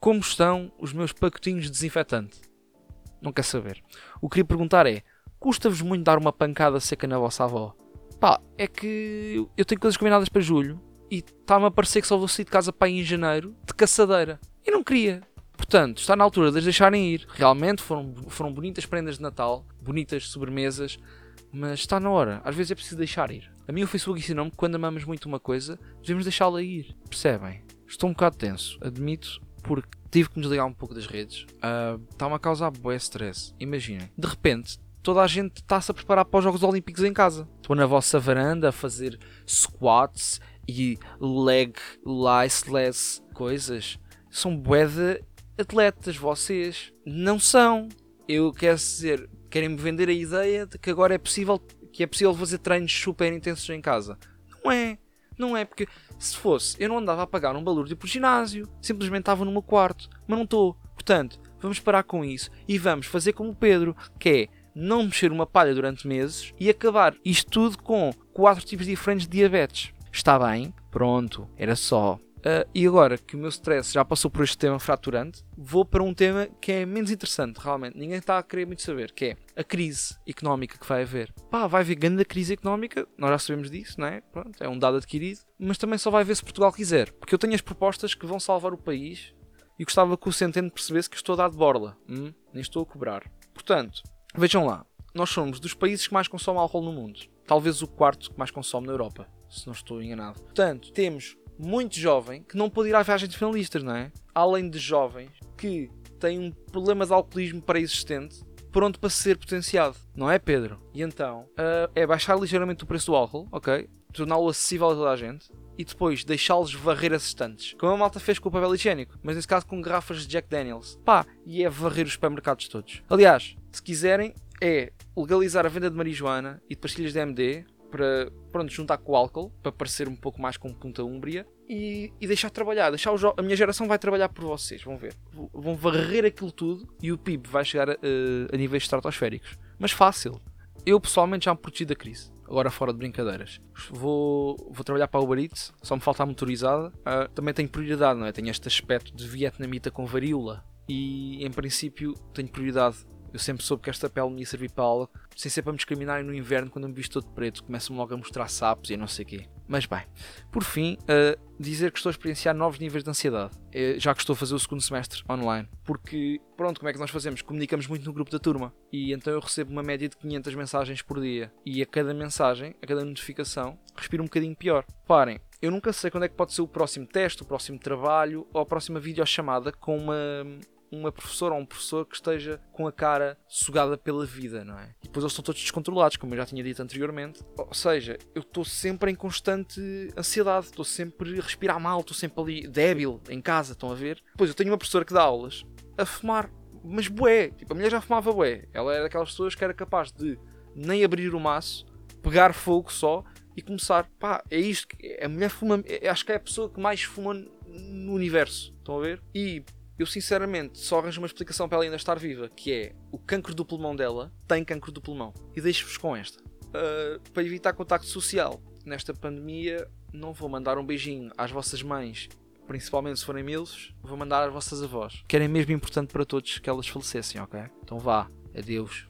Como estão os meus pacotinhos de desinfetante? Não quer saber. O que queria perguntar é: custa-vos muito dar uma pancada seca na vossa avó? Pá, é que eu tenho coisas combinadas para julho e está-me a parecer que só vou sair de casa para em janeiro de caçadeira. E não queria. Portanto, está na altura de as deixarem ir. Realmente foram, foram bonitas prendas de Natal, bonitas sobremesas, mas está na hora. Às vezes é preciso deixar ir. A mim o Facebook ensinou-me que quando amamos muito uma coisa, devemos deixá-la ir. Percebem? Estou um bocado tenso, admito, porque tive que me desligar um pouco das redes. Está-me a causar bué stress. Imaginem, de repente, toda a gente está-se a preparar para os Jogos Olímpicos em casa. Estou na vossa varanda a fazer squats e leg liceless coisas. São bué de atletas, vocês. Não são. Eu quero dizer, querem-me vender a ideia de que agora é possível que é possível fazer treinos super intensos em casa. Não é. Não é porque se fosse, eu não andava a pagar um balúrdio por ginásio, simplesmente estava no meu quarto, mas não estou. Portanto, vamos parar com isso e vamos fazer como o Pedro, que é não mexer uma palha durante meses e acabar isto tudo com quatro tipos diferentes de diabetes. Está bem? Pronto, era só. Uh, e agora que o meu stress já passou por este tema fraturante, vou para um tema que é menos interessante, realmente. Ninguém está a querer muito saber, que é a crise económica que vai haver. Pá, vai haver grande crise económica, nós já sabemos disso, não é? Pronto, é um dado adquirido, mas também só vai haver se Portugal quiser. Porque eu tenho as propostas que vão salvar o país e gostava que o Centeno percebesse que estou a dar de borla. Hum? Nem estou a cobrar. Portanto, vejam lá, nós somos dos países que mais consomem álcool no mundo. Talvez o quarto que mais consome na Europa, se não estou enganado. Portanto, temos muito jovem que não pôde ir à viagem de finalistas, não é? Além de jovens que têm um problema de alcoolismo pré-existente pronto para ser potenciado, não é, Pedro? E então uh, é baixar ligeiramente o preço do álcool, ok? Torná-lo acessível a toda a gente e depois deixá-los varrer as estantes, como a malta fez com o papel higiênico, mas nesse caso com garrafas de Jack Daniels. Pá, e é varrer os supermercados todos. Aliás, se quiserem, é legalizar a venda de marijuana e de pastilhas de MD para pronto, juntar com o álcool, para parecer um pouco mais com punta úmbria e, e deixar trabalhar. Deixar o a minha geração vai trabalhar por vocês, vão ver. Vão varrer aquilo tudo e o PIB vai chegar a, a níveis estratosféricos. Mas fácil. Eu pessoalmente já me protegi da crise. Agora fora de brincadeiras. Vou, vou trabalhar para a Uber Eats, só me falta a motorizada. Uh, também tenho prioridade, não é? Tenho este aspecto de vietnamita com varíola. E em princípio tenho prioridade eu sempre soube que esta pele me ia servir para algo, sem ser para me discriminarem no inverno quando me visto todo preto. Começam logo a mostrar sapos e não sei o quê. Mas bem, por fim, uh, dizer que estou a experienciar novos níveis de ansiedade, uh, já que estou a fazer o segundo semestre online. Porque, pronto, como é que nós fazemos? Comunicamos muito no grupo da turma. E então eu recebo uma média de 500 mensagens por dia. E a cada mensagem, a cada notificação, respiro um bocadinho pior. Parem, eu nunca sei quando é que pode ser o próximo teste, o próximo trabalho ou a próxima videochamada com uma uma professora ou um professor que esteja com a cara sugada pela vida, não é? E depois eles estão todos descontrolados, como eu já tinha dito anteriormente. Ou seja, eu estou sempre em constante ansiedade, estou sempre a respirar mal, estou sempre ali débil em casa, estão a ver? Depois eu tenho uma professora que dá aulas a fumar, mas bué, tipo, a mulher já fumava bué. Ela era daquelas pessoas que era capaz de nem abrir o maço, pegar fogo só e começar, pá, é isto, a mulher fuma, é, acho que é a pessoa que mais fuma no universo, estão a ver? E eu sinceramente só arranjo uma explicação para ela ainda estar viva, que é o cancro do pulmão dela tem cancro do pulmão. E deixo-vos com esta. Uh, para evitar contacto social nesta pandemia, não vou mandar um beijinho às vossas mães, principalmente se forem milfos, vou mandar às vossas avós. Que era mesmo importante para todos que elas falecessem, ok? Então vá, adeus.